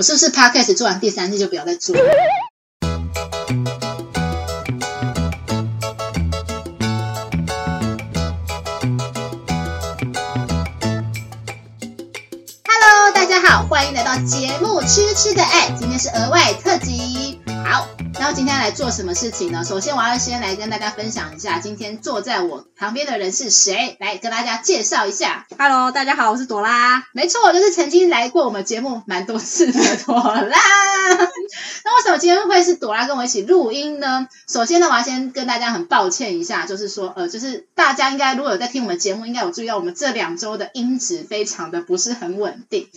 我是不是 Podcast 做完第三次就不要再做了？大家好，欢迎来到节目《吃吃的爱》，今天是额外特辑。好。然后今天来做什么事情呢？首先，我要先来跟大家分享一下，今天坐在我旁边的人是谁？来跟大家介绍一下。Hello，大家好，我是朵拉。没错，我就是曾经来过我们节目蛮多次的朵拉。那为什么今天会是朵拉跟我一起录音呢？首先呢，我要先跟大家很抱歉一下，就是说，呃，就是大家应该如果有在听我们节目，应该有注意到我们这两周的音质非常的不是很稳定。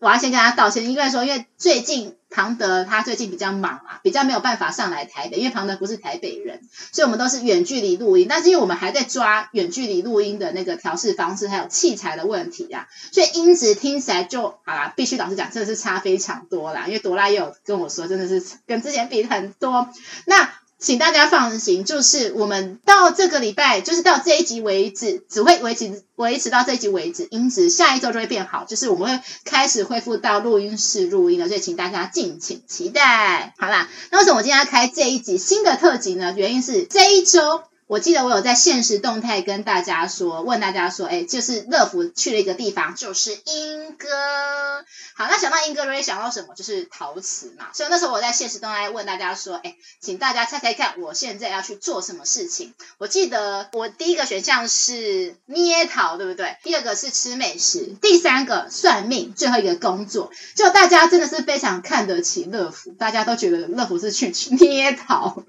我要先跟大家道歉，因为说，因为最近庞德他最近比较忙啊，比较没有办法上来台北，因为庞德不是台北人，所以我们都是远距离录音。但是因为我们还在抓远距离录音的那个调试方式，还有器材的问题呀、啊，所以音质听起来就好啦，必须老实讲，真的是差非常多啦。因为朵拉也有跟我说，真的是跟之前比很多。那请大家放心，就是我们到这个礼拜，就是到这一集为止，只会维持维持到这一集为止，因此下一周就会变好，就是我们会开始恢复到录音室录音了，所以请大家敬请期待。好啦，那为什么我今天要开这一集新的特辑呢？原因是这一周。我记得我有在现实动态跟大家说，问大家说，哎，就是乐福去了一个地方，就是莺歌。好，那想到莺歌，就会想到什么？就是陶瓷嘛。所以那时候我在现实动态问大家说，哎，请大家猜猜看，我现在要去做什么事情？我记得我第一个选项是捏陶，对不对？第二个是吃美食，第三个算命，最后一个工作。就大家真的是非常看得起乐福，大家都觉得乐福是去 捏陶，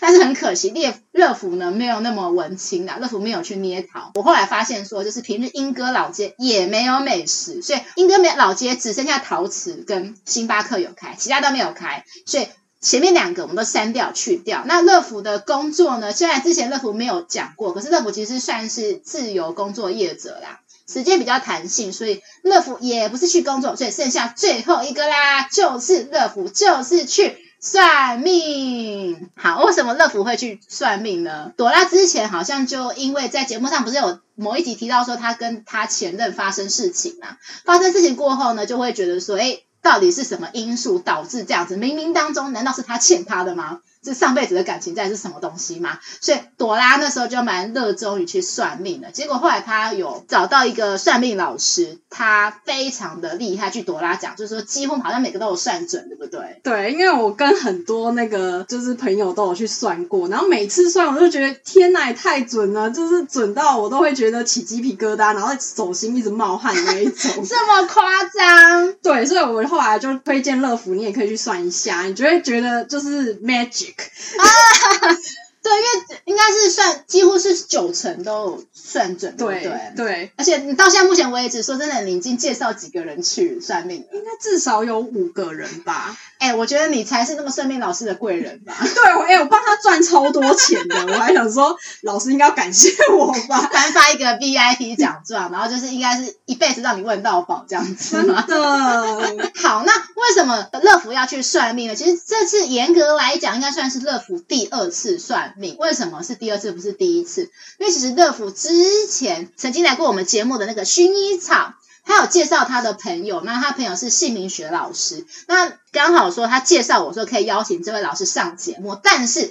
但是很可惜，乐乐福呢没。没有那么文青啦，乐福没有去捏陶。我后来发现说，就是平日莺歌老街也没有美食，所以莺歌没老街只剩下陶瓷跟星巴克有开，其他都没有开。所以前面两个我们都删掉去掉。那乐福的工作呢？虽然之前乐福没有讲过，可是乐福其实算是自由工作业者啦，时间比较弹性，所以乐福也不是去工作。所以剩下最后一个啦，就是乐福，就是去。算命。好，为什么乐福会去算命呢？朵拉之前好像就因为在节目上不是有某一集提到说她跟她前任发生事情嘛，发生事情过后呢，就会觉得说，诶，到底是什么因素导致这样子？冥冥当中难道是他欠他的吗？是上辈子的感情债是什么东西吗？所以朵拉那时候就蛮热衷于去算命的。结果后来她有找到一个算命老师，他非常的厉害。据朵拉讲，就是说几乎好像每个都有算准，对不对？对，因为我跟很多那个就是朋友都有去算过，然后每次算我就觉得天哪，也太准了，就是准到我都会觉得起鸡皮疙瘩，然后手心一直冒汗那一种。这么夸张？对，所以我后来就推荐乐福，你也可以去算一下，你就会觉得就是 magic。啊，对，因为应该是算几乎是九成都算准，对对对。而且你到现在目前为止，说真的，你已经介绍几个人去算命了？应该至少有五个人吧。哎、欸，我觉得你才是那个算命老师的贵人吧？对，哎、欸，我帮他赚超多钱的，我还想说，老师应该要感谢我吧，颁发一个 VIP 奖状，然后就是应该是一辈子让你问到宝这样子吗？真的。好，那为什么乐福要去算命呢？其实这次严格来讲，应该算是乐福第二次算命。为什么是第二次，不是第一次？因为其实乐福之前曾经来过我们节目的那个薰衣草。他有介绍他的朋友，那他朋友是姓名学老师，那刚好说他介绍我说可以邀请这位老师上节目，但是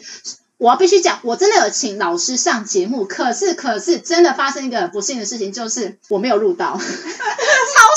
我要必须讲，我真的有请老师上节目，可是可是真的发生一个不幸的事情，就是我没有录到，超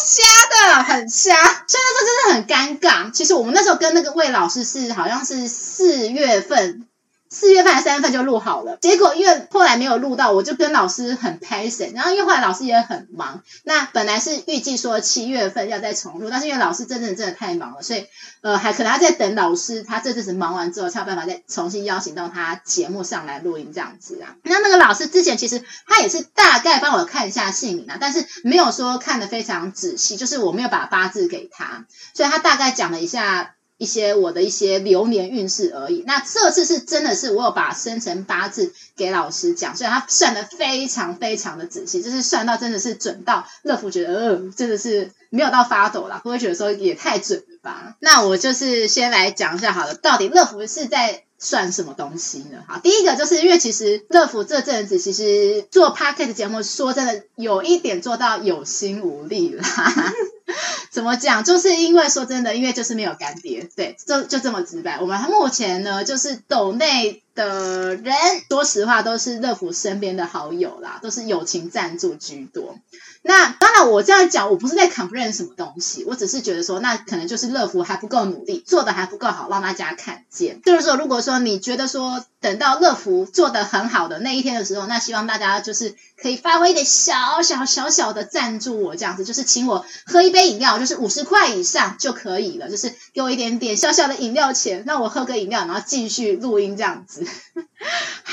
瞎的，很瞎，所以那时候真的很尴尬。其实我们那时候跟那个魏老师是好像是四月份。四月份三月份就录好了，结果因为后来没有录到，我就跟老师很拍谢。然后因为后来老师也很忙，那本来是预计说七月份要再重录，但是因为老师真的真的太忙了，所以呃还可能还在等老师他这阵子忙完之后才有办法再重新邀请到他节目上来录音这样子啊。那那个老师之前其实他也是大概帮我看一下姓名啊，但是没有说看得非常仔细，就是我没有把八字给他，所以他大概讲了一下。一些我的一些流年运势而已。那这次是真的是我有把生辰八字给老师讲，所以他算的非常非常的仔细，就是算到真的是准到乐福觉得，呃，真的是没有到发抖啦，不会觉得说也太准了吧？那我就是先来讲一下好了，到底乐福是在算什么东西呢？好，第一个就是因为其实乐福这阵子其实做 podcast 节目，说真的有一点做到有心无力啦。怎么讲？就是因为说真的，因为就是没有干爹，对，就就这么直白。我们目前呢，就是抖内的人，说实话都是乐福身边的好友啦，都是友情赞助居多。那当然，我这样讲，我不是在 complain 什么东西，我只是觉得说，那可能就是乐福还不够努力，做的还不够好，让大家看见。就是说，如果说你觉得说，等到乐福做的很好的那一天的时候，那希望大家就是可以发挥一点小小小小的赞助我这样子，就是请我喝一杯饮料，就是五十块以上就可以了，就是给我一点点小小的饮料钱，让我喝个饮料，然后继续录音这样子。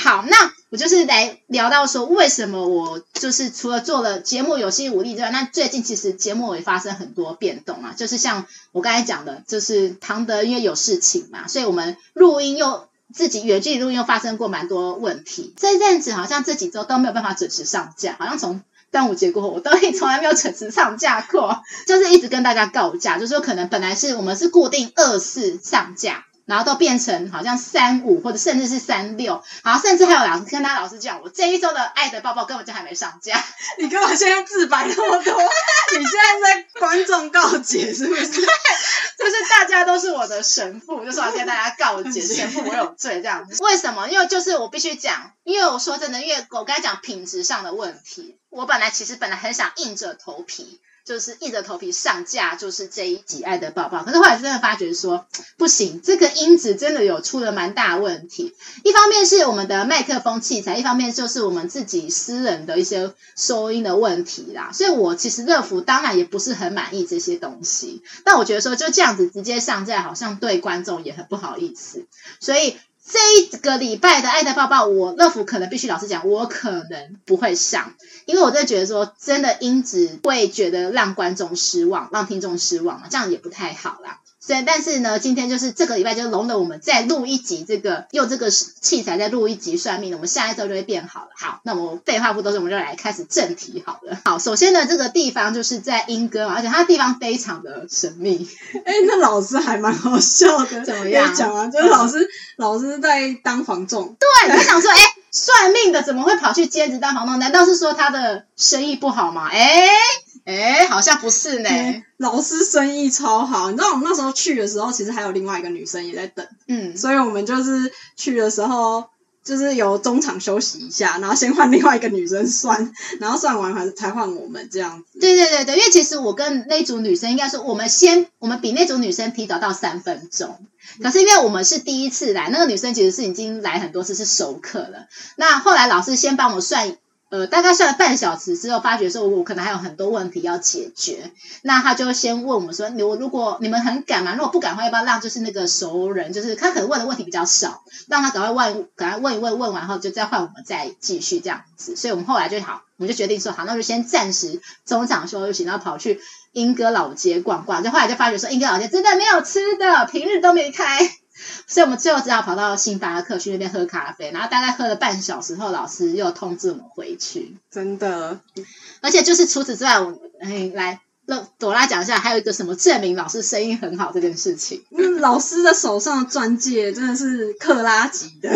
好，那。我就是来聊到说，为什么我就是除了做了节目有心无力之外，那最近其实节目也发生很多变动啊。就是像我刚才讲的，就是唐德因为有事情嘛，所以我们录音又自己远距离录音又发生过蛮多问题。这阵子好像这几周都没有办法准时上架，好像从端午节过后，我都从来没有准时上架过，就是一直跟大家告假，就是说可能本来是我们是固定二四上架。然后都变成好像三五或者甚至是三六，好，甚至还有老师跟他老师讲，我这一周的爱的抱抱根本就还没上架。你跟我现在自白那么多？你现在在观众告解是不是？就是大家都是我的神父，就是我要跟大家告解，神父我有罪这样子。为什么？因为就是我必须讲，因为我说真的，因为我刚才讲品质上的问题，我本来其实本来很想硬着头皮。就是硬着头皮上架，就是这一集《爱的抱抱》。可是后来真的发觉说不行，这个音质真的有出了蛮大问题。一方面是我们的麦克风器材，一方面就是我们自己私人的一些收音的问题啦。所以我其实乐芙当然也不是很满意这些东西，但我觉得说就这样子直接上架，好像对观众也很不好意思，所以。这一个礼拜的爱的抱抱，我乐福可能必须老实讲，我可能不会上，因为我真的觉得说，真的音质会觉得让观众失望，让听众失望，这样也不太好啦。所以，但是呢，今天就是这个礼拜就容了我们再录一集，这个用这个器材再录一集算命的，我们下一周就会变好了。好，那我废话不多说，我们就来开始正题好了。好，首先呢，这个地方就是在莺歌嘛，而且它的地方非常的神秘。哎，那老师还蛮好笑的，怎么样？讲啊，就是老师，嗯、老师在当房仲。对，你想说，哎，算命的怎么会跑去兼职当房东？难道是说他的生意不好吗？哎。哎，好像不是呢。老师生意超好，你知道我们那时候去的时候，其实还有另外一个女生也在等。嗯，所以我们就是去的时候，就是有中场休息一下，然后先换另外一个女生算，然后算完还才换我们这样子。对对对对，因为其实我跟那组女生应该说，我们先我们比那组女生提早到三分钟，可是因为我们是第一次来，那个女生其实是已经来很多次是熟客了。那后来老师先帮我算。呃，大概算了半小时之后，发觉说我可能还有很多问题要解决，那他就先问我说：“你我如果你们很赶嘛，如果不赶的话，要不要让就是那个熟人，就是他可能问的问题比较少，让他赶快问，赶快问一问，问完后就再换我们再继续这样子。”所以我们后来就好，我们就决定说好，那就先暂时中场休息，然后跑去莺歌老街逛逛。就后来就发觉说，莺歌老街真的没有吃的，平日都没开。所以我们最后只好跑到星巴克去那边喝咖啡，然后大概喝了半小时后，老师又通知我们回去。真的，而且就是除此之外，我哎来。那朵拉讲一下，还有一个什么证明老师声音很好这件事情？嗯，老师的手上的钻戒真的是克拉级的，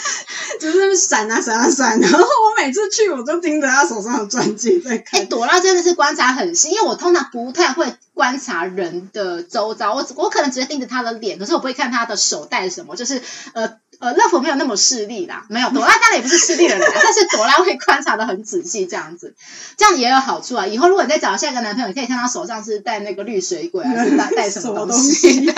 就是闪啊闪啊闪。然后我每次去，我就盯着他手上的钻戒在看。哎，朵拉真的是观察很细，因为我通常不太会观察人的周遭，我我可能直接盯着他的脸，可是我不会看他的手戴什么，就是呃。呃，乐福没有那么势利啦，没有朵拉当然也不是势利的人，但是朵拉会观察的很仔细，这样子，这样也有好处啊。以后如果你再找下一个男朋友，你可以看他手上是戴那个绿水鬼，还是戴 戴什么东西的，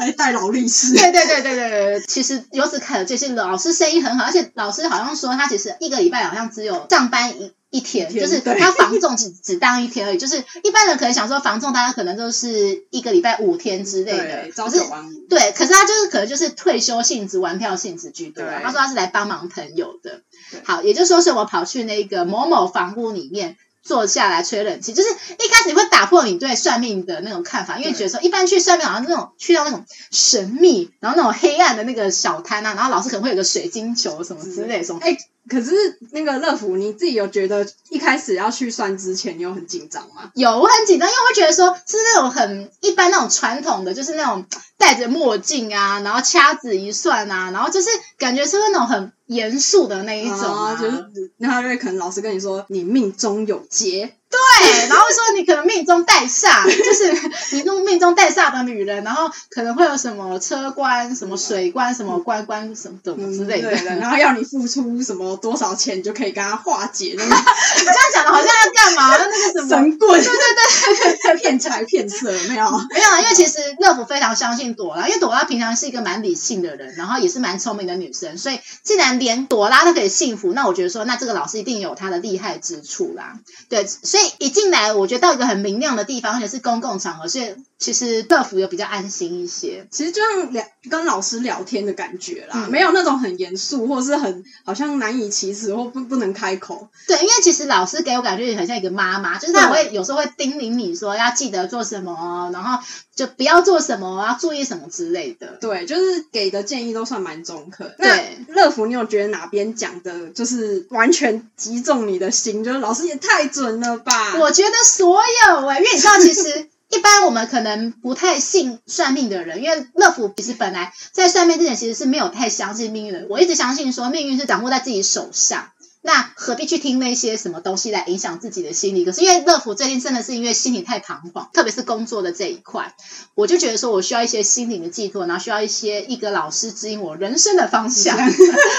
还戴劳力士。对对对对对对，其实由此可见，老师生意很好，而且老师好像说他其实一个礼拜好像只有上班一。一天，就是他防重只 只当一天而已，就是一般人可能想说防重，大家可能都是一个礼拜五天之类的，朝九晚五。对，可是他就是可能就是退休性质、玩票性质居多。他说他是来帮忙朋友的。好，也就是说是我跑去那个某某房屋里面坐下来吹冷气，就是一开始你会打破你对算命的那种看法，因为觉得说一般去算命好像那种去到那种神秘，然后那种黑暗的那个小摊啊，然后老师可能会有个水晶球什么之类的什么。哎。可是那个乐福，你自己有觉得一开始要去算之前，你有很紧张吗？有，我很紧张，因为我会觉得说是那种很一般那种传统的，就是那种戴着墨镜啊，然后掐指一算啊，然后就是感觉是那种很严肃的那一种啊，啊就是然后就会可能老师跟你说你命中有劫。对，然后说你可能命中带煞，就是你命命中带煞的女人，然后可能会有什么车关、什么水关、什么官关什么的之类的，嗯、然后要你付出什么多少钱，你就可以跟他化解。那个、你这样讲的好像要干嘛？那个什么 神棍？对对对对，骗财骗色没有？没有，因为其实乐福非常相信朵拉，因为朵拉平常是一个蛮理性的人，然后也是蛮聪明的女生，所以既然连朵拉都可以幸福，那我觉得说，那这个老师一定有他的厉害之处啦。对，所以。一进来，我觉得到一个很明亮的地方，而且是公共场合，所以其实乐福有比较安心一些。其实就像聊跟老师聊天的感觉啦，嗯、没有那种很严肃，或者是很好像难以启齿或不不能开口。对，因为其实老师给我感觉也很像一个妈妈，就是他会有时候会叮咛你说要记得做什么，然后就不要做什么，要注意什么之类的。对，就是给的建议都算蛮中肯。对，乐福，你有觉得哪边讲的就是完全击中你的心？就是老师也太准了吧？我觉得所有哎、欸，因为你知道，其实一般我们可能不太信算命的人，因为乐福其实本来在算命之前其实是没有太相信命运的。我一直相信说命运是掌握在自己手上，那何必去听那些什么东西来影响自己的心理？可是因为乐福最近真的是因为心理太彷徨，特别是工作的这一块，我就觉得说我需要一些心灵的寄托，然后需要一些一个老师指引我人生的方向，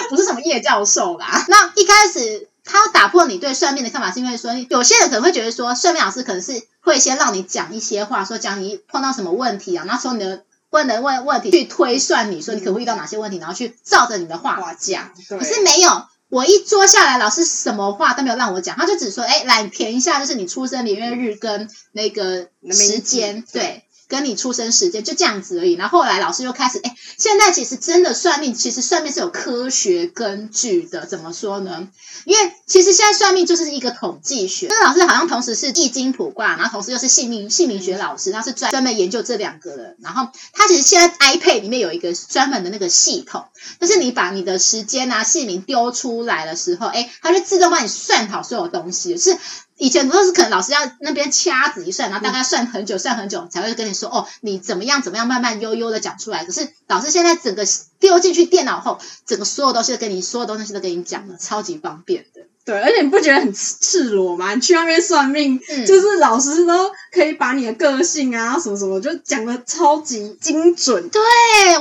不是什么叶教授啦。那一开始。他要打破你对算命的看法，是因为说有些人可能会觉得说，算命老师可能是会先让你讲一些话，说讲你碰到什么问题啊，然后从你的问的问问题去推算你说你可能会遇到哪些问题，然后去照着你的话讲。可是没有，我一坐下来，老师什么话都没有让我讲，他就只说，哎，来填一下，就是你出生年月日跟那个时间，对。跟你出生时间就这样子而已，然后后来老师又开始，哎，现在其实真的算命，其实算命是有科学根据的。怎么说呢？因为其实现在算命就是一个统计学。那老师好像同时是易经卜卦，然后同时又是姓名姓名学老师，他是专专门研究这两个人。然后他其实现在 iPad 里面有一个专门的那个系统，就是你把你的时间啊姓名丢出来的时候，哎，它就自动帮你算好所有东西，是。以前都是可能老师要那边掐指一算，然后大概算很久，算很久才会跟你说哦，你怎么样怎么样，慢慢悠悠的讲出来。可是老师现在整个丢进去电脑后，整个所有东西都跟你，所有东西都跟你讲了，超级方便的。对，而且你不觉得很赤裸吗？你去那边算命，嗯、就是老师都可以把你的个性啊什么什么，就讲的超级精准。对，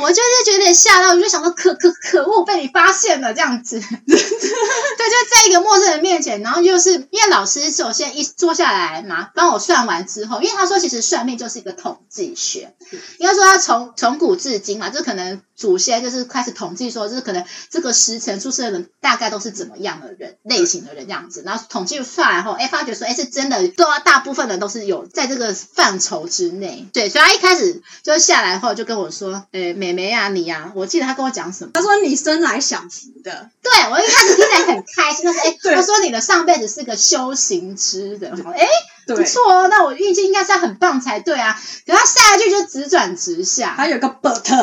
我就是觉得吓到，我就想说可可可恶，被你发现了这样子。对，就在一个陌生人面前，然后就是因为老师首先一坐下来嘛，帮我算完之后，因为他说其实算命就是一个统计学，应该说他从从古至今嘛，就可能祖先就是开始统计说，就是可能这个时辰出生的人大概都是怎么样的人类型。的人这样子，然后统计出来后，哎，发觉说，哎，是真的，都要大部分人都是有在这个范畴之内。对，所以他一开始就下来后就跟我说，哎，妹妹啊，你呀、啊，我记得他跟我讲什么？他说你生来享福的。对，我一开始听起来很开心，他说，哎，他说你的上辈子是个修行之的，哎，不错哦，那我运气应该是很棒才对啊。可他下一句就直转直下，还有个 but，对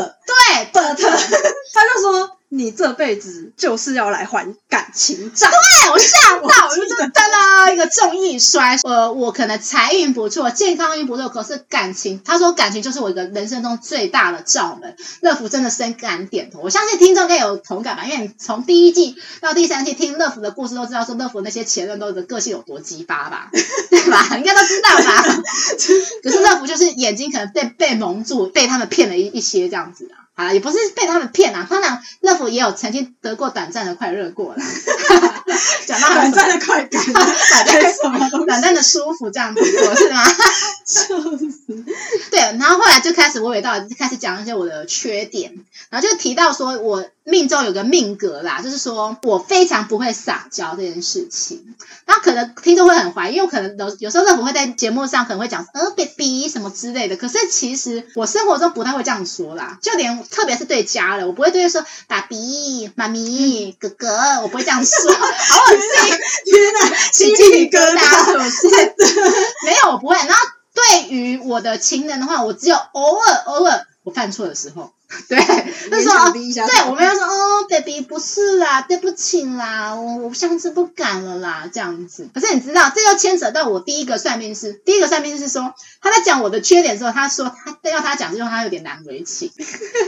，but，他就说。你这辈子就是要来还感情债。对，我吓到，我就噔噔一个重一摔。呃，我可能财运不错，健康运不错，可是感情，他说感情就是我一个人生中最大的罩门。乐福真的深感点头，我相信听众应该有同感吧？因为你从第一季到第三季听乐福的故事都知道，说乐福那些前任都的个性有多鸡巴吧？对吧？应该都知道吧？可是乐福就是眼睛可能被被蒙住，被他们骗了一一些这样子啊。啊，也不是被他们骗啊，当然乐福也有曾经得过短暂的快乐过啦。讲到短暂的快感，短暂什么？短暂的舒服这样子过是吗？就是。对，然后后来就开始娓娓道来，开始讲一些我的缺点，然后就提到说我命中有个命格啦，就是说我非常不会撒娇这件事情。然后可能听众会很怀疑，因为可能有有时候乐福会在节目上可能会讲呃 baby 什么之类的，可是其实我生活中不太会这样说啦，就连。特别是对家人，我不会对他说爸比、妈咪、哥哥，我不会这样说，好恶心！天哪，起鸡皮疙瘩，是不是？没有，我不会。然后对于我的情人的话，我只有偶尔偶尔我犯错的时候，对，他说哦，对，我们要说哦，baby 不是啦，对不起啦，我我下次不敢了啦，这样子。可是你知道，这又牵扯到我第一个算命师，第一个算命师是说他在讲我的缺点的时候，他说他要他讲，就他有点难为情。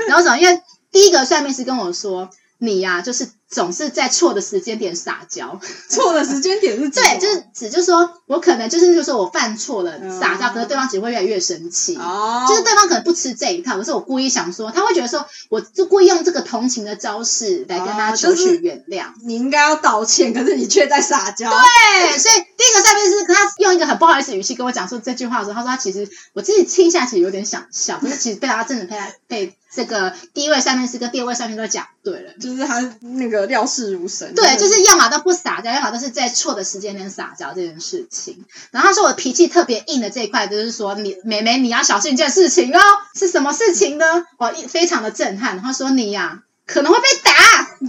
然后什么？因为第一个算命师跟我说，你呀、啊，就是。总是在错的时间点撒娇，错的时间点是对，就是只就是说我可能就是就是说我犯错了撒娇，可是对方只会越来越生气，哦，就是对方可能不吃这一套，可是我故意想说，他会觉得说我就故意用这个同情的招式来跟他求取原谅，你应该要道歉，可是你却在撒娇，对，所以第一个算命师跟他用一个很不好意思语气跟我讲说这句话的时候，他说他其实我自己听下去有点想笑，可是其实被他真的被他被这个第一位上面是跟第二位上面都讲对了，就是他那个。料事如神，对，就是要么都不撒娇，要么都是在错的时间点撒娇这件事情。然后他说我脾气特别硬的这一块，就是说你妹妹你要小心一件事情哦，是什么事情呢？我，非常的震撼。他说你呀、可能会被打，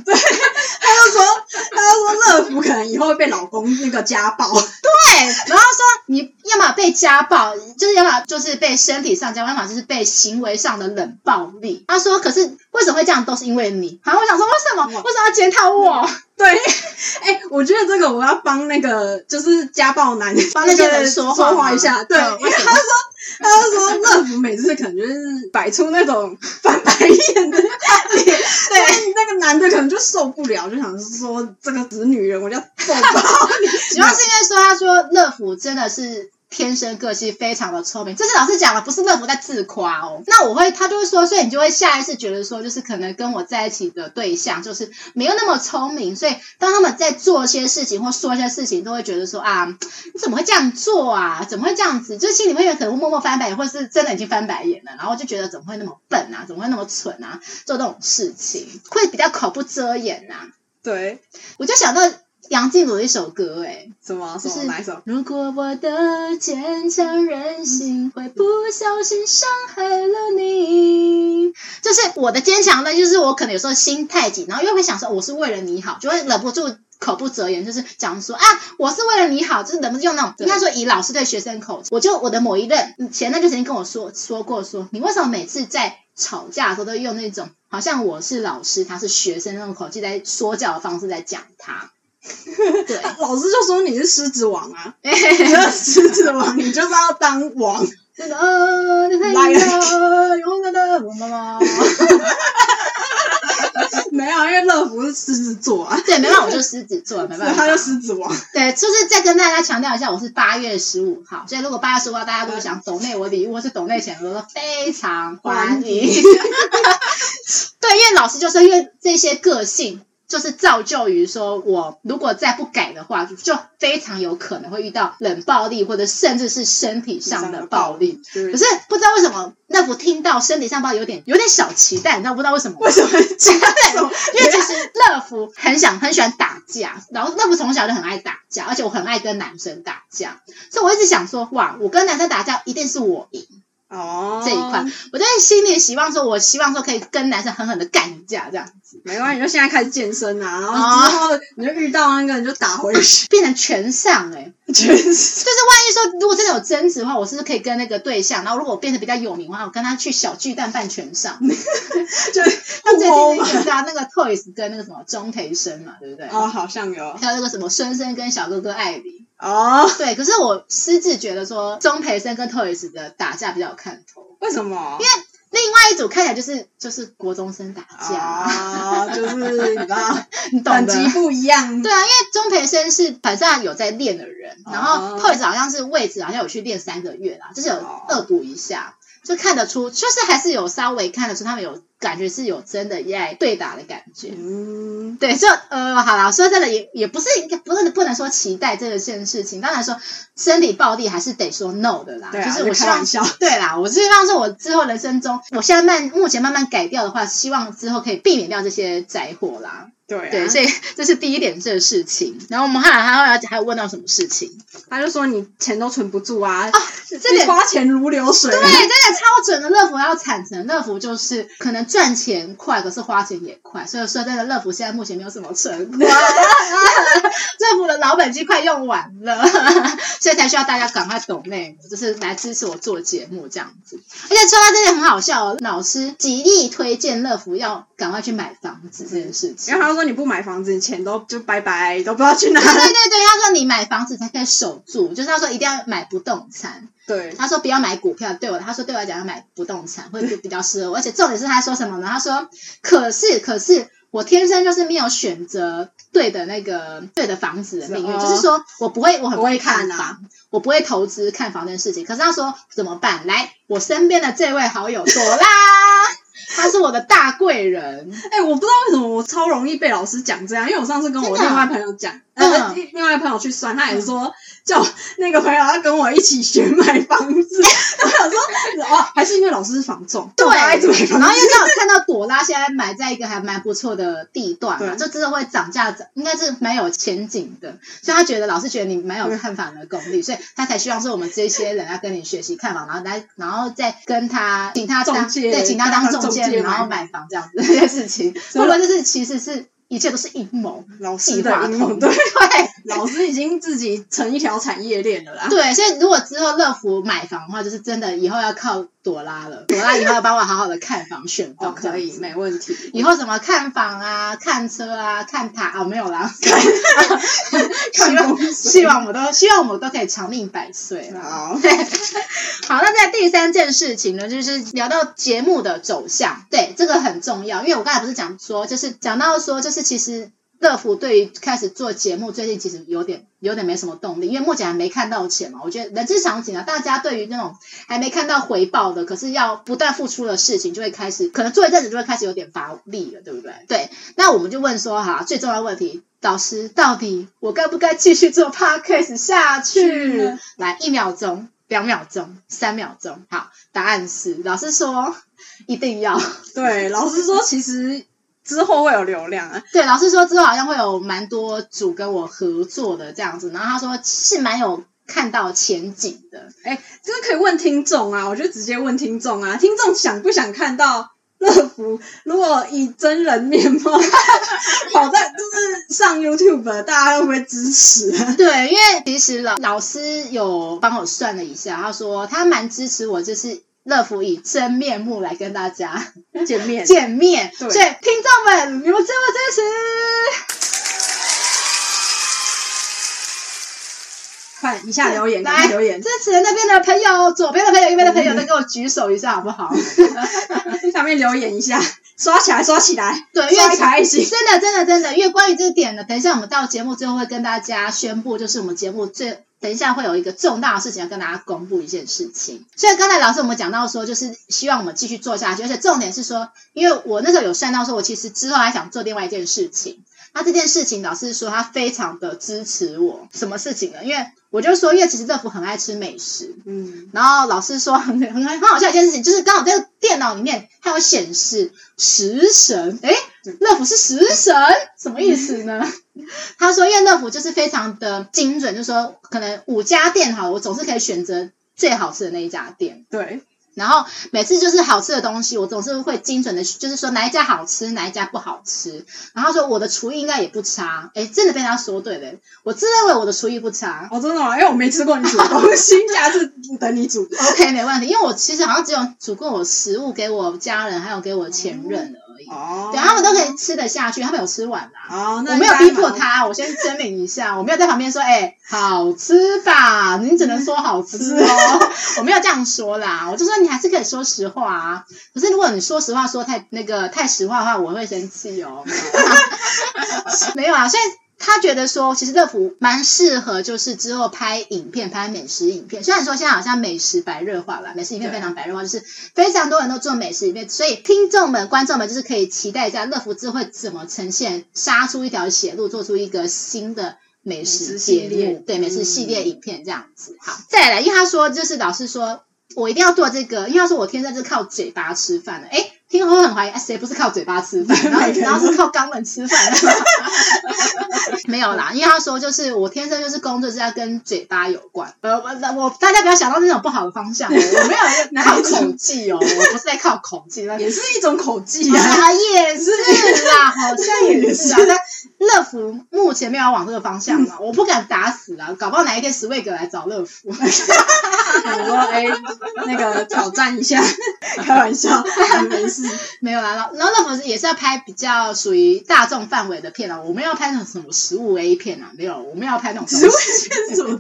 对，他就说他就说乐福可能以后会被老公那个家暴，对，然后说你要么被家暴，就是要么就是被身体上家暴，要么就是被行为上的冷暴力。他说可是。为什么会这样？都是因为你。然后，我想说，为什么？为什么要检讨我？对，哎、欸，我觉得这个我要帮那个就是家暴男帮那个人说话一下。对，因为他说，他就说乐福每次可能就是摆出那种 翻白眼的脸，对，那个男的可能就受不了，就想说这个死女人，我就要揍爆你。主要是因为说，他说乐福真的是。天生个性非常的聪明，这是老师讲的，不是乐福在自夸哦。那我会，他就会说，所以你就会下意识觉得说，就是可能跟我在一起的对象就是没有那么聪明，所以当他们在做一些事情或说一些事情，都会觉得说啊，你怎么会这样做啊？怎么会这样子？就心里面可能会默默翻白眼，或是真的已经翻白眼了，然后就觉得怎么会那么笨啊？怎么会那么蠢啊？做这种事情会比较口不遮掩呐、啊。对，我就想到。梁静茹的一首歌，哎，什么？就是哪一首？如果我的坚强任性会不小心伤害了你，就是我的坚强呢，就是我可能有时候心太紧，然后又会想说我是为了你好，就会忍不住口不择言，就是讲说啊，我是为了你好，就是忍不住用那种应该说以老师对学生口，我就我的某一任前任就曾经跟我说说过说，说你为什么每次在吵架的时候都用那种好像我是老师，他是学生那种口气在说教的方式在讲他。对，老师就说你是狮子王啊，你是狮子王，你就是要当王。真的，来了，勇敢的我妈妈。没有，因为乐福是狮子座啊。对，没办法，我就狮子座，没办法，他就狮子王。对，就是再跟大家强调一下，我是八月十五号，所以如果八月十五号大家如果想抖内我礼物或是抖内钱，我都非常欢迎。对，因为老师就是因为这些个性。就是造就于说，我如果再不改的话，就非常有可能会遇到冷暴力，或者甚至是身体上的暴力。可是不知道为什么，乐福听到身体上暴力有点有点小期待，你知道不知道为什么？为什么？因为其实乐福很想很喜欢打架，然后乐福从小就很爱打架，而且我很爱跟男生打架，所以我一直想说，哇，我跟男生打架一定是我赢。哦，这一块，我在心里希望说，我希望说可以跟男生狠狠的干一架，这样子。没关系，你就现在开始健身啊，然后之后你就遇到那个人就打回去，变成全上哎、欸，全上。就是万一说如果真的有争执的话，我是不是可以跟那个对象，然后如果我变得比较有名的话，我跟他去小巨蛋办全上，就他最近演到那个 Toys 跟那个什么钟培生嘛，对不对？哦，好像有。还有那个什么孙生跟小哥哥艾里。哦，对，可是我私自觉得说钟培生跟 Toys 的打架比较有看头，为什么？因为另外一组看起来就是就是国中生打架啊，就是你知道，你懂的，等级不一样。对啊，因为钟培生是反正有在练的人，然后 Toys 好像是位置好像有去练三个月啦，就是有恶补一下。就看得出，就是还是有稍微看得出他们有感觉是有真的在对打的感觉。嗯，对，就呃，好啦，说真的也也不是，不是不能说期待这件事情。当然说身体暴力还是得说 no 的啦。对啊，就是我希望，对啦，我希望说我之后人生中，我现在慢目前慢慢改掉的话，希望之后可以避免掉这些灾祸啦。对、啊、对，所以 这是第一点这个事情。然后我们还还还还有问到什么事情？他就说你钱都存不住啊，哦，这点花钱如流水，对，真的超准的。乐福要产成，乐福就是可能赚钱快，可是花钱也快。所以说，真的乐福现在目前没有什么存 款，乐福的老本金快用完了，所以才需要大家赶快懂内，就是来支持我做节目这样子。而且说到这点很好笑哦，老师极力推荐乐福要赶快去买房子这件事情，然后他说你不买房子，你钱都就拜拜，都不知道去哪。对对对，他说你买房子才可以守住，就是他说一定要买不动产。对，他说不要买股票，对我，他说对我来讲要买不动产会比较适合我。而且重点是他说什么呢？他说可是可是我天生就是没有选择对的那个对的房子的命运，就是说我不会，我很不会看房，啊、我不会投资看房这件事情。可是他说怎么办？来，我身边的这位好友朵拉。他是我的大贵人，哎、欸，我不知道为什么我超容易被老师讲这样，因为我上次跟我另外朋友讲，呃，另外朋友去算，他也说叫那个朋友要跟我一起学买房子，我想说哦，还是因为老师是房仲，对，然后又刚好看到朵拉现在买在一个还蛮不错的地段嘛，就真的会涨价，应该是蛮有前景的，所以他觉得老师觉得你蛮有看房的功力，所以他才希望说我们这些人要跟你学习看房，然后来，然后再跟他请他当对，请他当 中介。然后买房这样子这件事情，不过就是其实是一切都是阴谋，老师的阴谋，对。对，老师已经自己成一条产业链了啦。对，所以如果之后乐福买房的话，就是真的以后要靠。朵拉了，朵拉以后要帮我好好的看房选房，可以，没问题。以后什么看房啊、看车啊、看塔啊，没有啦。希望 希望我都希望我们都可以长命百岁。好，好，那在第三件事情呢，就是聊到节目的走向，对，这个很重要，因为我刚才不是讲说，就是讲到说，就是其实。乐福对于开始做节目，最近其实有点有点没什么动力，因为目前还没看到钱嘛。我觉得人之常情啊，大家对于那种还没看到回报的，可是要不断付出的事情，就会开始可能做一阵子就会开始有点乏力了，对不对？对，那我们就问说哈，最重要的问题，导师到底我该不该继续做 podcast 下去？来，一秒钟、两秒钟、三秒钟，好，答案是老师说一定要。对，老师说其实。之后会有流量啊？对，老师说之后好像会有蛮多组跟我合作的这样子，然后他说是蛮有看到前景的。哎，这个可以问听众啊，我就直接问听众啊，听众想不想看到乐福？如果以真人面貌 跑在就是上 YouTube，大家会不会支持？对，因为其实老老师有帮我算了一下，他说他蛮支持我，就是。乐福以真面目来跟大家 见面，见面。对，所以听众们，你们支不支持？快，一下留言，来留言，支持那边的朋友，左边的朋友，右边的朋友，都给我举手一下，好不好？下面留言一下，刷起来，刷起来，对，越开心。真的，真的，真的，因为关于这个点呢，等一下我们到节目最后会跟大家宣布，就是我们节目最。等一下会有一个重大的事情要跟大家公布一件事情，所以刚才老师我们讲到说，就是希望我们继续做下去，而且重点是说，因为我那时候有算到说，我其实之后还想做另外一件事情。那这件事情，老师说他非常的支持我，什么事情呢？因为我就说，因为其实乐福很爱吃美食，嗯，然后老师说很很很好笑一件事情，就是刚好在电脑里面它有显示食神，诶，乐福是食神，什么意思呢？他说，因为乐福就是非常的精准，就是说可能五家店哈，我总是可以选择最好吃的那一家店，对。然后每次就是好吃的东西，我总是会精准的，就是说哪一家好吃，哪一家不好吃。然后说我的厨艺应该也不差，哎真的被他说对了。我自认为我的厨艺不差。哦，真的吗？因为我没吃过你煮的东西，下次等你煮。OK，没问题。因为我其实好像只有煮过我食物给我家人，还有给我前任的。哦，对，他们都可以吃得下去，他们有吃完啦。哦，那我没有逼迫他，我先声明一下，我没有在旁边说，哎，好吃吧？你只能说好吃哦，我没有这样说啦，我就说你还是可以说实话啊。可是如果你说实话说太那个太实话的话，我会生气哦。没有啊，所以。他觉得说，其实乐福蛮适合，就是之后拍影片、拍美食影片。虽然说现在好像美食白热化了，美食影片非常白热化，就是非常多人都做美食影片，所以听众们、观众们就是可以期待一下乐福之后会怎么呈现，杀出一条血路，做出一个新的美食节目，对，美食系列影片这样子。好，再来，因为他说，就是老师说我一定要做这个，因为他说我天生是靠嘴巴吃饭的，诶听了会很怀疑，谁不是靠嘴巴吃饭，然后然后是靠肛门吃饭？没有啦，因为他说就是我天生就是工作是要跟嘴巴有关。呃，我我大家不要想到那种不好的方向，我没有靠口技哦，我不是在靠口技，也是一种口技啊，也是啦，好像也是啊。但乐福目前没有往这个方向嘛，我不敢打死啊，搞不好哪一天 Swag 来找乐福，我说哎，那个挑战一下，开玩笑，没事。没有啦，然后乐福也是要拍比较属于大众范围的片啊，我们要拍那种什么食物 A 片啊，没有，我们要拍那种食物 A 片什么？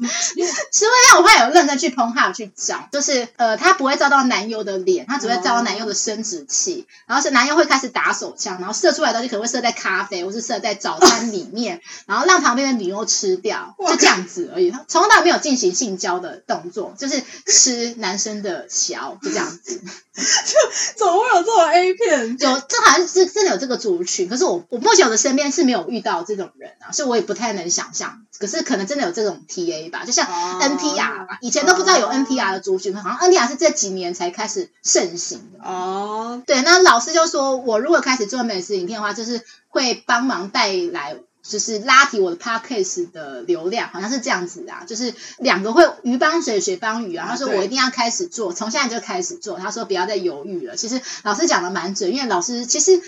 食物 A 片我会有认真去 Pornhub 去找，就是呃，他不会照到男优的脸，他只会照到男优的生殖器，哦、然后是男优会开始打手枪，然后射出来的东西可能会射在咖啡或是射在早餐里面，哦、然后让旁边的女优吃掉，就这样子而已，他从来没有进行性交的动作，就是吃男生的小，就这样子。就怎么会有这种 A 片？有，这好像是真的有这个族群，可是我我目前我的身边是没有遇到这种人啊，所以我也不太能想象。可是可能真的有这种 TA 吧，就像 NTR 吧，以前都不知道有 NTR 的族群，好像 NTR 是这几年才开始盛行的。哦，对，那老师就说我如果开始做美食影片的话，就是会帮忙带来。就是拉提我的 podcast 的流量，好像是这样子啊，就是两个会鱼帮水，水帮鱼啊。他说我一定要开始做，从现在就开始做。他说不要再犹豫了。其实老师讲的蛮准，因为老师其实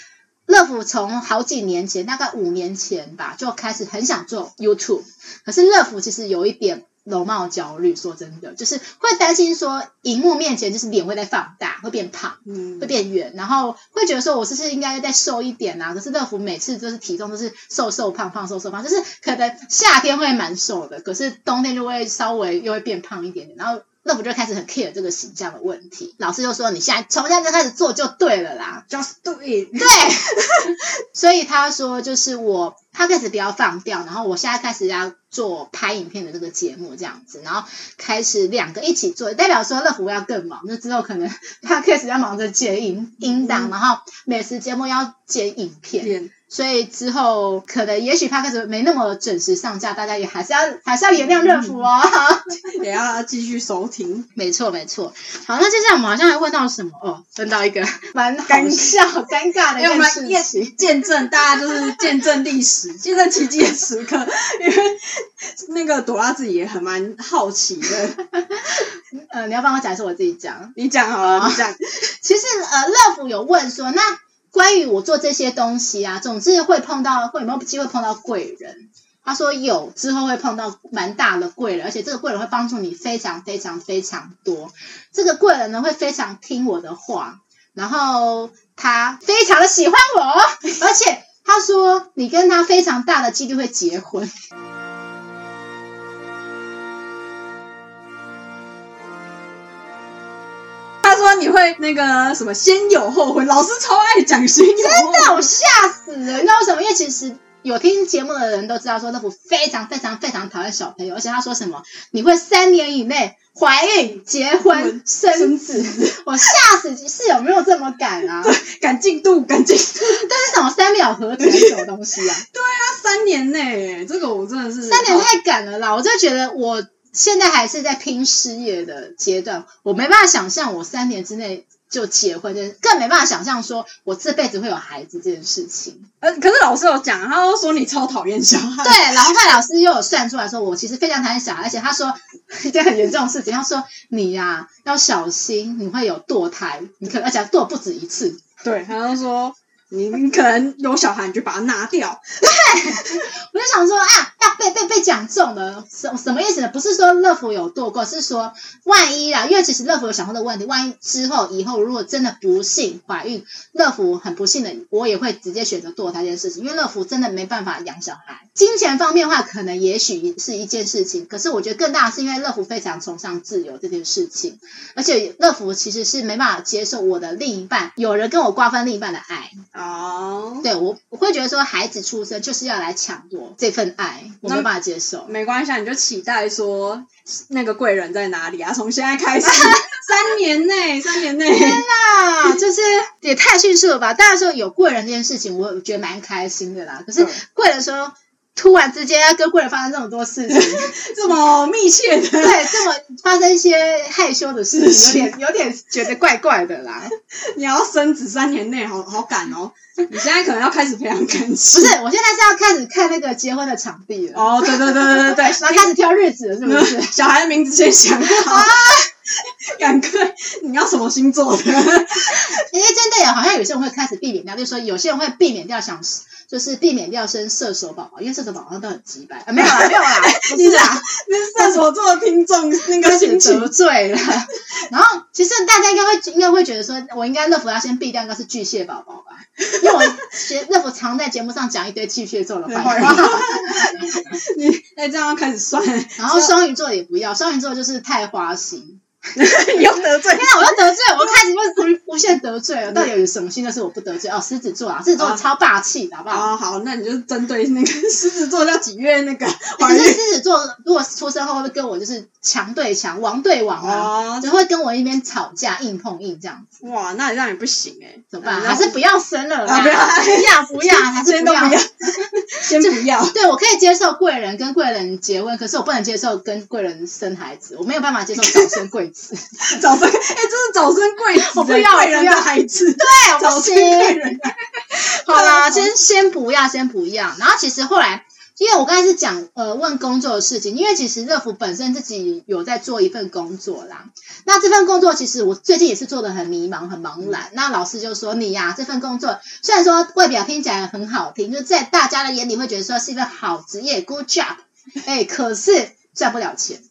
乐福从好几年前，大概五年前吧，就开始很想做 YouTube，可是乐福其实有一点。容貌焦虑，说真的，就是会担心说，荧幕面前就是脸会在放大，会变胖，嗯，会变圆，然后会觉得说，我是不是应该再瘦一点啊？可是乐福每次就是体重都是瘦瘦胖胖瘦瘦胖，就是可能夏天会蛮瘦的，可是冬天就会稍微又会变胖一点点，然后乐福就开始很 care 这个形象的问题。老师就说，你现在从现在就开始做就对了啦，just do it。对，所以他说就是我。他开始不要放掉，然后我现在开始要做拍影片的这个节目这样子，然后开始两个一起做，代表说乐福要更忙，那之后可能他开始要忙着剪影音档，嗯、然后美食节目要剪影片。所以之后可能也许他开始没那么准时上架，大家也还是要还是要原谅乐福哦，嗯、也要继续收听。没错没错。好，那接下来我们好像还问到什么哦？问到一个 蛮搞笑尴尬的一件事情，见证大家就是见证历史、见证奇迹的时刻。因为那个朵拉自己也很蛮好奇的。呃，你要帮我讲还是我自己讲？你讲好了，哦、你讲。其实呃，乐福有问说那。关于我做这些东西啊，总之会碰到，会有没有机会碰到贵人？他说有，之后会碰到蛮大的贵人，而且这个贵人会帮助你非常非常非常多。这个贵人呢，会非常听我的话，然后他非常的喜欢我，而且他说你跟他非常大的几率会结婚。说你会那个什么先有后婚，老师超爱讲先有后婚，真的我吓死了！你知道为什么？因为其实有听节目的人都知道，说乐福非常非常非常讨厌小朋友，而且他说什么你会三年以内怀孕、结婚、生子，我吓死！是有没有这么赶啊？对，赶进度，赶进度，但是什么三秒合体什么东西啊？对啊，三年内，这个我真的是三年太赶了啦！我就觉得我。现在还是在拼事业的阶段，我没办法想象我三年之内就结婚，就更没办法想象说我这辈子会有孩子这件事情。呃，可是老师有讲，他都说你超讨厌小孩。对，然后老师又有算出来说，我其实非常讨厌小孩，而且他说一件很严重的事情，他说你呀、啊、要小心，你会有堕胎，你可能而且堕不止一次。对，他就说。你你可能有小孩，你就把它拿掉。对，我就想说啊，要被被被讲中了，什什么意思呢？不是说乐福有堕过，是说万一啦，因为其实乐福有想过的问题，万一之后以后如果真的不幸怀孕，乐福很不幸的，我也会直接选择堕胎这件事情，因为乐福真的没办法养小孩。金钱方面的话，可能也许是一件事情，可是我觉得更大是因为乐福非常崇尚自由这件事情，而且乐福其实是没办法接受我的另一半有人跟我瓜分另一半的爱。哦，oh, 对我我会觉得说，孩子出生就是要来抢夺这份爱，我没办法接受。没关系，你就期待说那个贵人在哪里啊？从现在开始，三年内，三年内，天哪，就是也太迅速了吧？大家说有贵人这件事情，我觉得蛮开心的啦。可是贵人说。突然之间要跟贵人发生这么多事情，这么密切的，对，这么发生一些害羞的事情，有点有点觉得怪怪的啦。你要生子三年内，好好赶哦。你现在可能要开始培养感情，不是？我现在是要开始看那个结婚的场地了。哦，对对对对对对，然后 开始挑日子了，是不是？小孩的名字先想好。啊，赶快！你要什么星座的？因为真的有，好像有些人会开始避免掉，就是说有些人会避免掉想。就是避免掉生射手宝宝，因为射手宝宝都很直白啊，没有啦，没有啦，不是啊，那射手座的听众那个心情得罪了。然后其实大家应该会应该会觉得说，我应该乐福要先避掉，应该是巨蟹宝宝吧？因为我那我常在节目上讲一堆巨蟹座的坏话。你那，这样要开始算，然后双鱼座也不要，双鱼座就是太花心。你又得罪，天啊！我又得罪，我开始又无无限得罪了。到底有什么星座是我不得罪？哦，狮子座啊，狮子座超霸气的，好不好？哦，好，那你就针对那个 狮子座，叫几月那个？可是狮子座如果出生后会不会跟我就是强对强，王对王啊？就会跟我一边吵架，硬碰硬这样子。哇，那这样也不行哎，怎么办？还是不要生了啦？不要，不要，不要，还是不要，先不要。对，我可以接受贵人跟贵人结婚，可是我不能接受跟贵人生孩子，我没有办法接受早生贵。早生哎，这是早生贵子，我不要贵人的孩子，对，早生贵人。好啦，先先不要，先不要。然后其实后来，因为我刚才是讲呃问工作的事情，因为其实乐福本身自己有在做一份工作啦。那这份工作其实我最近也是做的很迷茫、很茫然。嗯、那老师就说你呀、啊，这份工作虽然说外表听起来很好听，就在大家的眼里会觉得说是一份好职业，good job，哎，可是赚不了钱。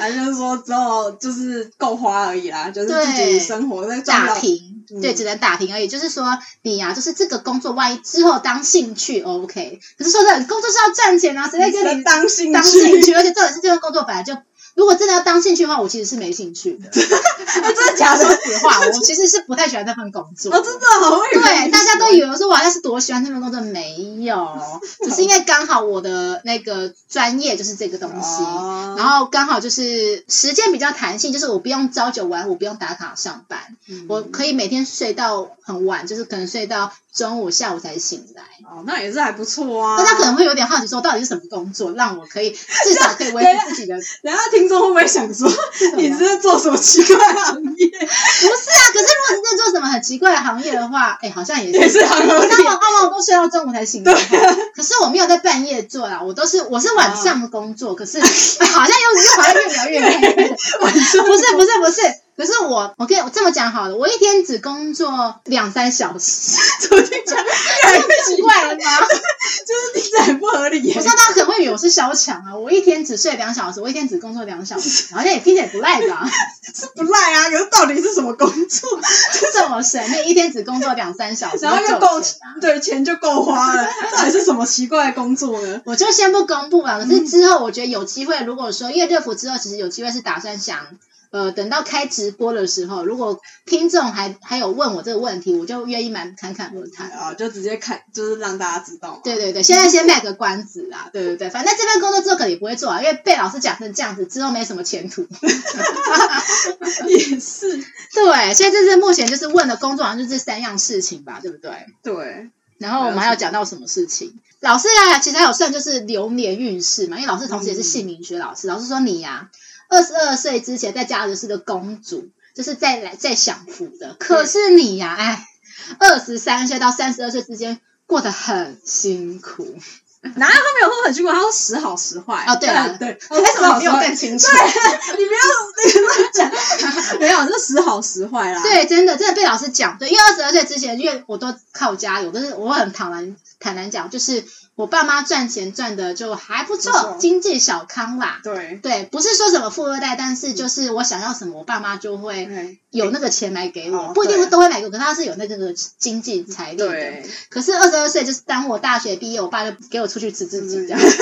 对，还就是说之后就是够花而已啦，就是自己生活在打平，嗯、对，只能打拼而已。就是说你呀、啊，就是这个工作，万一之后当兴趣，OK。可是说真的，工作是要赚钱啊，谁在跟你当兴趣？当兴趣，而且重点是这份工作本来就。如果真的要当兴趣的话，我其实是没兴趣的。真的 假的？说实话，我其实是不太喜欢这份工作。哦，真的好会。对，大家都以为说我好像是多喜欢这份工作，没有，只是因为刚好我的那个专业就是这个东西，哦、然后刚好就是时间比较弹性，就是我不用朝九晚五，不用打卡上班，嗯、我可以每天睡到很晚，就是可能睡到。中午、下午才醒来，哦，那也是还不错啊。大家可能会有点好奇，说到底是什么工作，让我可以至少可以维持 自己的。然后听众会不会想说，你是在做什么奇怪行业？不是啊，可是如果你在做什么很奇怪的行业的话，哎，好像也是。也是很合理。那我我都睡到中午才醒来。可是我没有在半夜做啦，我都是我是晚上的工作，可是好像又又好像越聊越远。晚上不是不是不是。可是我，我跟我这么讲好了，我一天只工作两三小时，怎么听起来越来越奇怪了吗？就是听起来很不合理。我知道大家可能会以为我是小强啊，我一天只睡两小时，我一天只工作两小时，好像也听起来不赖吧？是不赖啊，可是到底是什么工作？就这么神秘，一天只工作两三小时，然后又够钱，对，钱就够花了。到底是什么奇怪的工作呢？我就先不公布了。可是之后我觉得有机会，如果说因为乐福之后，其实有机会是打算想。呃，等到开直播的时候，如果听众还还有问我这个问题，我就愿意蛮侃侃而谈啊，就直接看，就是让大家知道。对对对，现在先卖个关子啦，对对对，反正这份工作之后可能也不会做啊，因为被老师讲成这样子，之后没什么前途。也是，对，所以这是目前就是问的工作，好像就这三样事情吧，对不对？对。然后我们还要讲到什么事情？老师啊，其实还有算就是流年运势嘛，因为老师同时也是姓名学老师，嗯、老师说你呀、啊。二十二岁之前在家里是个公主，就是在来在享福的。可是你呀、啊，哎，二十三岁到三十二岁之间过得很辛苦。哪有他没有说很辛苦？他说时好时坏。哦，对啊，对，为什么没有更清楚？对，你不要那个讲，没有，是时好时坏啦。对，真的，真的被老师讲对，因为二十二岁之前，因为我都靠家有，但是我很坦然坦然讲，就是。我爸妈赚钱赚的就还不错，错经济小康啦。对对，不是说什么富二代，但是就是我想要什么，我爸妈就会有那个钱买给我，嗯、不一定会都会买给我，可是他是有那个经济财力的。可是二十二岁就是当我大学毕业，我爸就给我出去吃自己这样，嗯、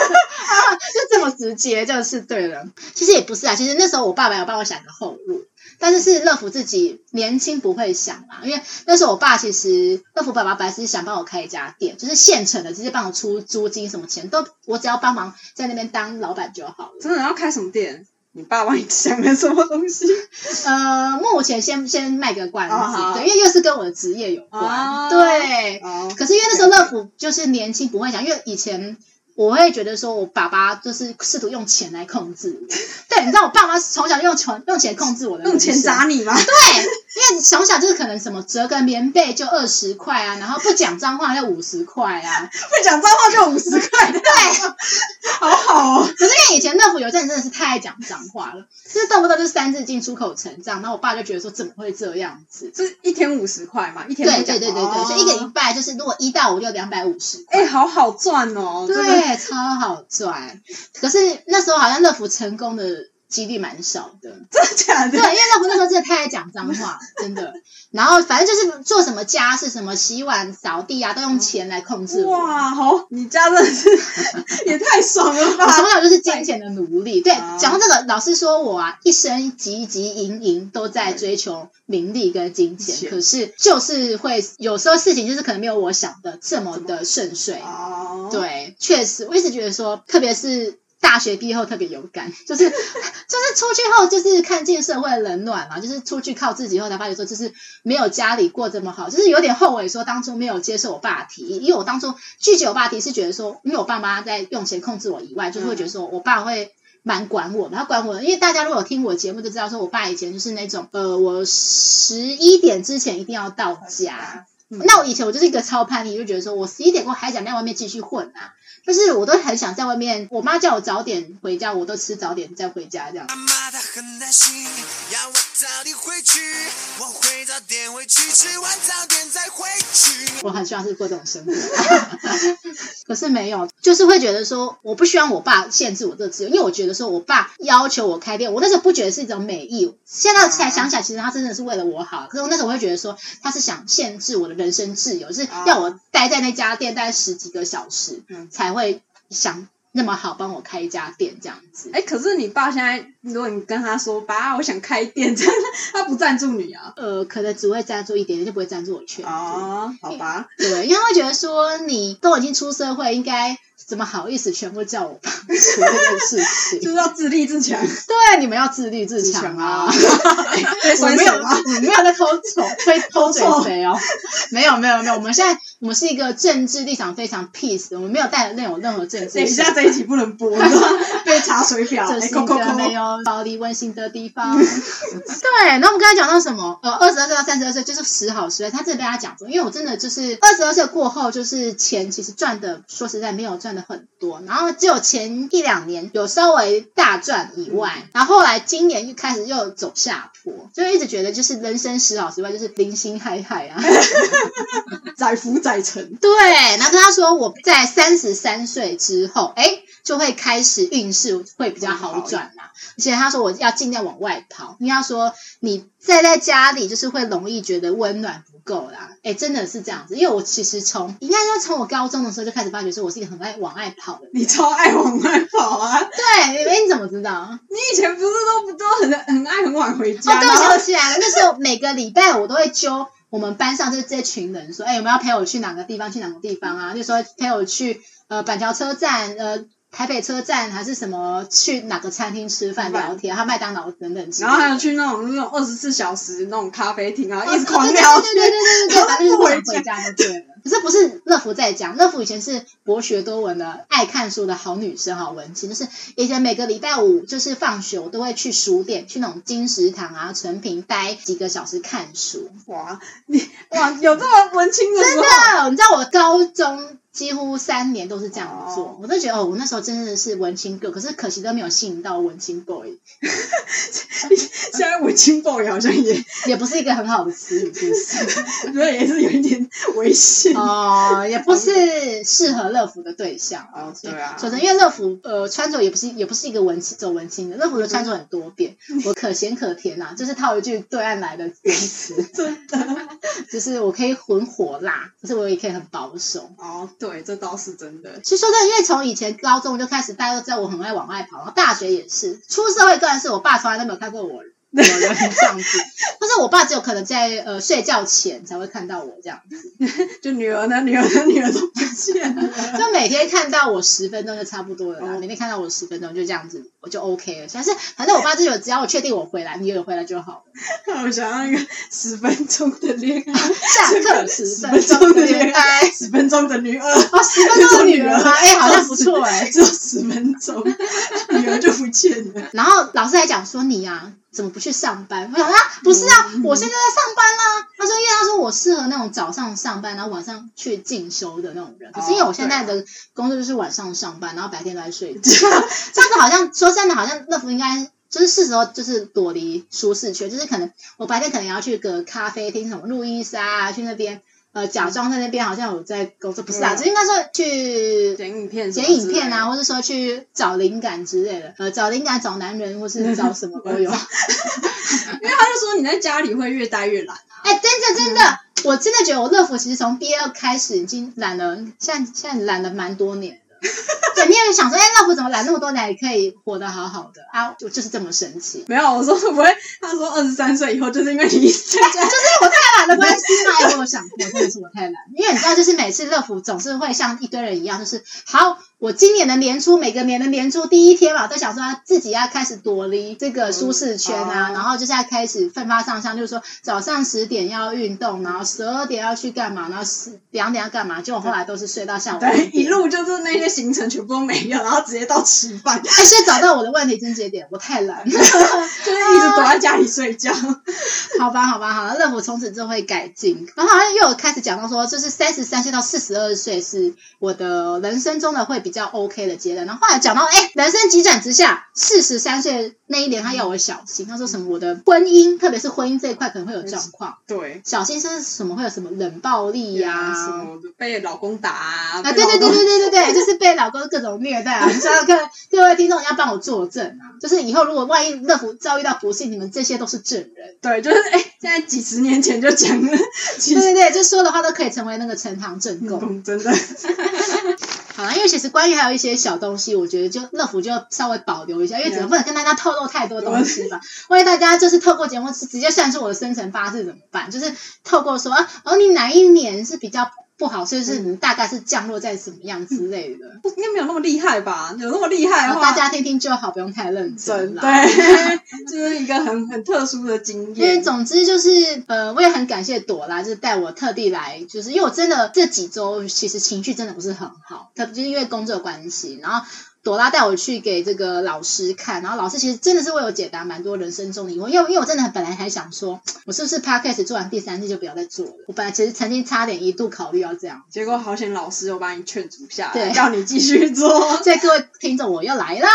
就这么直接，就是对了。其实也不是啊，其实那时候我爸爸有帮我想个后路。但是是乐福自己年轻不会想嘛，因为那时候我爸其实乐福爸爸本来是想帮我开一家店，就是现成的，直接帮我出租金，什么钱都我只要帮忙在那边当老板就好了。真的要开什么店？你爸帮你想的什么东西？呃，目前先先卖个关子，因为又是跟我的职业有关，哦、对。哦、可是因为那时候乐福就是年轻不会想，因为以前。我会觉得说，我爸爸就是试图用钱来控制。对，你知道我爸妈从小用钱用钱控制我的，用钱砸你吗？对，因为从小就是可能什么折个棉被就二十块啊，然后不讲脏话要五十块啊，不讲脏话就五十块，对，好好哦。可是因为以前乐福有阵真的是太爱讲脏话了，就是动不动就是三字经出口成章，然后我爸就觉得说怎么会这样子？就是一天五十块嘛？一天对对对对对，哦、所以一个礼拜就是如果一到五就两百五十。哎，好好赚哦，对，超好赚。可是那时候好像乐福成功的。几率蛮少的，真的假的？对，因为那时候真的太爱讲脏话，真的。然后反正就是做什么家事，什么洗碗、扫地啊，都用钱来控制我。哇，好，你家真的是 也太爽了吧！我从小就是金钱的奴隶。对，讲到这个，老师说我啊，一生汲汲营营都在追求名利跟金钱，可是就是会有时候事情就是可能没有我想的这么的顺遂。哦，对，确实，我一直觉得说，特别是。大学毕业后特别有感，就是 就是出去后就是看尽社会的冷暖嘛，就是出去靠自己后才发觉说，就是没有家里过这么好，就是有点后悔说当初没有接受我爸提议，因为我当初拒绝我爸提是觉得说，因为我爸妈在用钱控制我以外，就是会觉得说我爸会蛮管我的，他管我，因为大家如果有听我节目就知道说我爸以前就是那种呃，我十一点之前一定要到家，那我以前我就是一个超叛逆，就觉得说我十一点过还想在外面继续混啊。就是我都很想在外面，我妈叫我早点回家，我都吃早点再回家这样。早点回去，我会早点回去，吃完早点再回去。我很希望是过这种生活，可是没有，就是会觉得说，我不希望我爸限制我这个自由，因为我觉得说我爸要求我开店，我那时候不觉得是一种美意，现在才想起来，其实他真的是为了我好。可是我那时候我会觉得说，他是想限制我的人生自由，就是要我待在那家店待十几个小时，才。会想那么好帮我开一家店这样子，哎，可是你爸现在，如果你跟他说，爸，我想开店，真的，他不赞助你啊？呃，可能只会赞助一点点，就不会赞助我全。哦，好吧，对，因为会觉得说你都已经出社会，应该。怎么好意思全部叫我爸做这件事情？就是要自立自强。对，你们要自立自强啊！我没有，我没有在偷丑，推偷嘴谁哦？没有，没有，没有。我们现在我们是一个政治立场非常 peace，的我们没有带那种任何政治。等一下这一集不能播，被查水表。这是一个没有暴力温馨的地方。对，那我们刚才讲到什么？呃，二十二岁到三十二岁就是时好时坏。他这边跟他讲说，因为我真的就是二十二岁过后，就是钱其实赚的，说实在没有赚的。很多，然后只有前一两年有稍微大赚以外，然后后来今年又开始又走下坡，就一直觉得就是人生时好时坏，就是零星嗨嗨啊，载浮载沉。对，然后跟他说我在三十三岁之后，哎，就会开始运势会比较好转啦，而且他说我要尽量往外跑，因为他说你在在家里就是会容易觉得温暖不。够啦，哎，真的是这样子，因为我其实从应该说从我高中的时候就开始发觉说，我是一个很爱往外跑的人。你超爱往外跑啊？对，哎，你怎么知道？你以前不是都不都很很爱很晚回家？哦，对，我想起来了，那时候每个礼拜我都会揪我们班上这这群人说，哎，有没有要陪我去哪个地方？去哪个地方啊？就说陪我去呃板桥车站呃。台北车站还是什么？去哪个餐厅吃饭聊天？还有麦当劳等等。然后还有去那种那种二十四小时那种咖啡厅啊，一直狂聊。对对对对对对，反正就是回家就对了。可是不是乐福在讲，乐福以前是博学多闻的、爱看书的好女生，好文青。就是以前每个礼拜五就是放学，我都会去书店，去那种金石堂啊、诚品待几个小时看书。哇，你哇有这么文青的？真的，你知道我高中。几乎三年都是这样做，我都觉得哦，我那时候真的是文青 girl，可是可惜都没有吸引到文青 boy。现在文青 boy 好像也也不是一个很好的词语，是不是？我觉得也是有一点危险哦，也不是适合乐福的对象哦。对啊，说真，因为乐福呃穿着也不是也不是一个文青走文青的，乐福的穿着很多变，我可咸可甜呐，就是套一句对岸来的名词，真的，就是我可以很火辣，可是我也可以很保守哦。对。对，这倒是真的。其实说真的，因为从以前高中就开始，大家都知道我很爱往外跑，然后大学也是，出社会当然是我爸从来都没有看过我有人这样子，但是我爸只有可能在呃睡觉前才会看到我这样子，就女儿呢，女儿呢，女儿都不见了，就每天看到我十分钟就差不多了，每天看到我十分钟就这样子。我就 OK 了。但是反正我爸就有，只要我确定我回来，你也有回来就好了。我想要一个十分钟的恋爱，下课十分钟的恋爱，十分钟的女儿哦，十分钟的女儿吗？哎，好像不错哎，只有十分钟，女儿就不见了。然后老师还讲说你呀。怎么不去上班？我想啊，不是啊，我现在在上班啦。他说，因为他说我适合那种早上上班，然后晚上去进修的那种人。可是因为我现在的工作就是晚上上班，然后白天都在睡觉。这样子好像说真的，好像乐福应该就是是时候就是躲离舒适圈，就是可能我白天可能要去个咖啡厅，什么路易莎啊，去那边。呃，假装在那边好像有在工作，不是啊，就应该说去剪影片、剪影片啊，或者说去找灵感之类的。呃，找灵感、找男人，或是找什么都有。因为他就说你在家里会越待越懒啊。哎，真的真的，我真的觉得我乐福其实从毕业二开始已经懒了，现在现在懒了蛮多年。对，你也想说，哎，乐福怎么懒那么多年也可以活得好好的啊？就就是这么神奇。没有，我说会不会？他说二十三岁以后就是因为你在，就是我太懒的关系嘛？有没有想过，真的是我太懒？因为你知道，就是每次乐福总是会像一堆人一样，就是好。我今年的年初，每个年的年初第一天嘛，都想说自己要开始躲离这个舒适圈啊，嗯、然后就是要开始奋发上向，就是说早上十点要运动，然后十二点要去干嘛，然后十两点要干嘛，结果后来都是睡到下午。对，一路就是那些行程全部都没有，然后直接到吃饭。哎，所以找到我的问题症结点，我太懒，就是一直躲在家里睡觉。好吧，好吧，好，乐福从此就会改进。然后好像又有开始讲到说，就是三十三岁到四十二岁是我的人生中的会比较 OK 的阶段，然后后来讲到，哎，人生急转直下，四十三岁那一年，他要我小心，他说什么我的婚姻，特别是婚姻这一块可能会有状况，对，小心是什么？会有什么冷暴力呀，什么被老公打啊，对对对对对对对，就是被老公各种虐待啊，所以各各位听众要帮我作证啊，就是以后如果万一乐福遭遇到不幸，你们这些都是证人，对，就是哎，现在几十年前就讲了，对对对，就说的话都可以成为那个呈堂证供，真的。好了，因为其实关于还有一些小东西，我觉得就乐福就稍微保留一下，因为只能不能跟大家透露太多东西吧？万一大家就是透过节目直接算出我的生辰八字怎么办？就是透过说，啊，哦，你哪一年是比较。不好，所以是你大概是降落在什么样之类的，应该没有那么厉害吧？有那么厉害的话，大家听听就好，不用太认真。对，就是一个很很特殊的经验。因为总之就是，呃，我也很感谢朵拉，就是带我特地来，就是因为我真的这几周其实情绪真的不是很好，特别就是因为工作关系，然后。朵拉带我去给这个老师看，然后老师其实真的是为我解答蛮多人生中的疑问，因为因为我真的本来还想说，我是不是 Podcast 做完第三季就不要再做了？我本来其实曾经差点一度考虑要这样，结果好险老师又把你劝阻下来，对，叫你继续做。所以各位听众，我又来啦，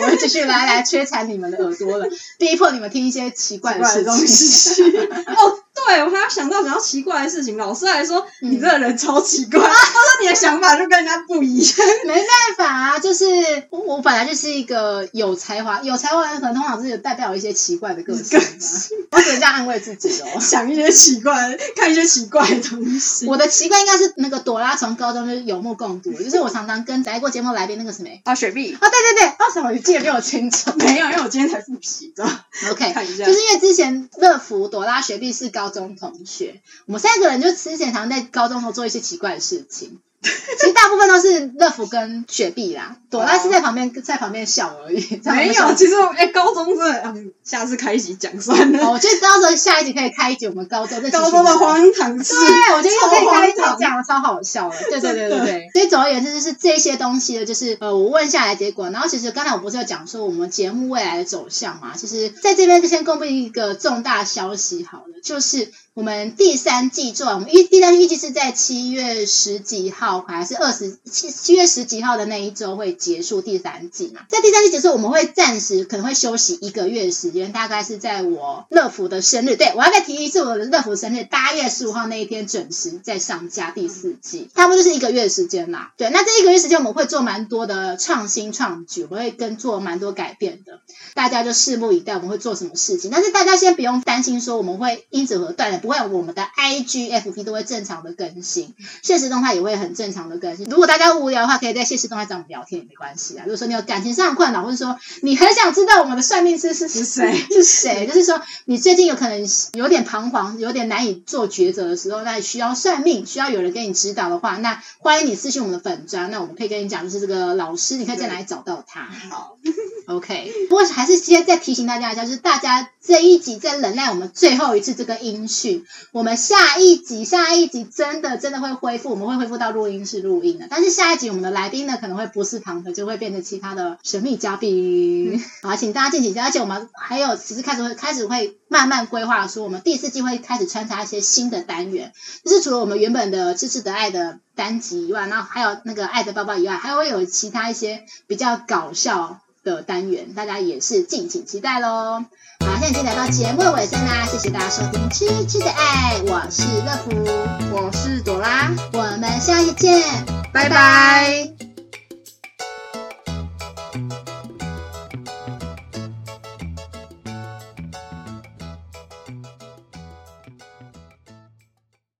我们继续来来 摧残你们的耳朵了，逼迫你们听一些奇怪的事情。东西 哦。到比较奇怪的事情，老师还说你这个人超奇怪，他、嗯、说你的想法就跟人家不一样。没办法啊，就是我，我本来就是一个有才华、有才华的人，可能通常是有代表一些奇怪的个性。我只能这样安慰自己哦，想一些奇怪，看一些奇怪的东西。我的奇怪应该是那个朵拉从高中就是有目共睹，就是我常常跟来过节目来宾那个什么啊雪碧啊，对对对，啊什么你记得比我清楚？没有，因为我今天才复习的。OK，看一下，就是因为之前乐福、朵拉、雪碧是高中同学，我们三个人就之前常常在高中时候做一些奇怪的事情。其实大部分都是乐福跟雪碧啦，朵拉是在旁边在旁边笑而已。没有，其实哎、欸，高中是嗯，下次开一集讲算了。我觉得到时候下一集可以开一集我们高中在高中的荒唐事。对，我觉得又可以开一集讲，超好笑的。对对对对对。所以总而言之，就是这些东西的，就是呃，我问下来结果，然后其实刚才我不是有讲说我们节目未来的走向嘛？其实在这边就先公布一个重大消息好了，就是。我们第三季做，我们预第三季预计是在七月十几号，还是二十七七月十几号的那一周会结束第三季嘛？在第三季结束，我们会暂时可能会休息一个月时间，大概是在我乐福的生日。对，我要再提一次，我的乐福生日八月十五号那一天准时再上架第四季，差不多是一个月的时间啦。对，那这一个月时间我们会做蛮多的创新创举，我会跟做蛮多改变的，大家就拭目以待，我们会做什么事情。但是大家先不用担心，说我们会因此而断了。不会，我们的 IG、FB 都会正常的更新，现实动态也会很正常的更新。如果大家无聊的话，可以在现实动态找我们聊天也没关系啊。如果说你有感情上的困扰，或者说你很想知道我们的算命师是谁是谁，就是说你最近有可能有点彷徨，有点难以做抉择的时候，那需要算命，需要有人给你指导的话，那欢迎你私信我们的粉砖，那我们可以跟你讲，就是这个老师，你可以在哪里找到他。好。OK，不过还是先再提醒大家一下，就是大家这一集在忍耐我们最后一次这个音讯，我们下一集下一集真的真的会恢复，我们会恢复到录音室录音的。但是下一集我们的来宾呢，可能会不是庞德，就会变成其他的神秘嘉宾。好，请大家敬请期待。而且我们还有其实开始会开始会慢慢规划说，我们第四季会开始穿插一些新的单元，就是除了我们原本的痴痴的爱的单集以外，然后还有那个爱的抱抱以外，还会有其他一些比较搞笑的单元，大家也是敬请期待喽。好，现在已经来到节目的尾声啦，谢谢大家收听《痴痴的爱》，我是乐福，我是朵拉，我们下期见，拜拜。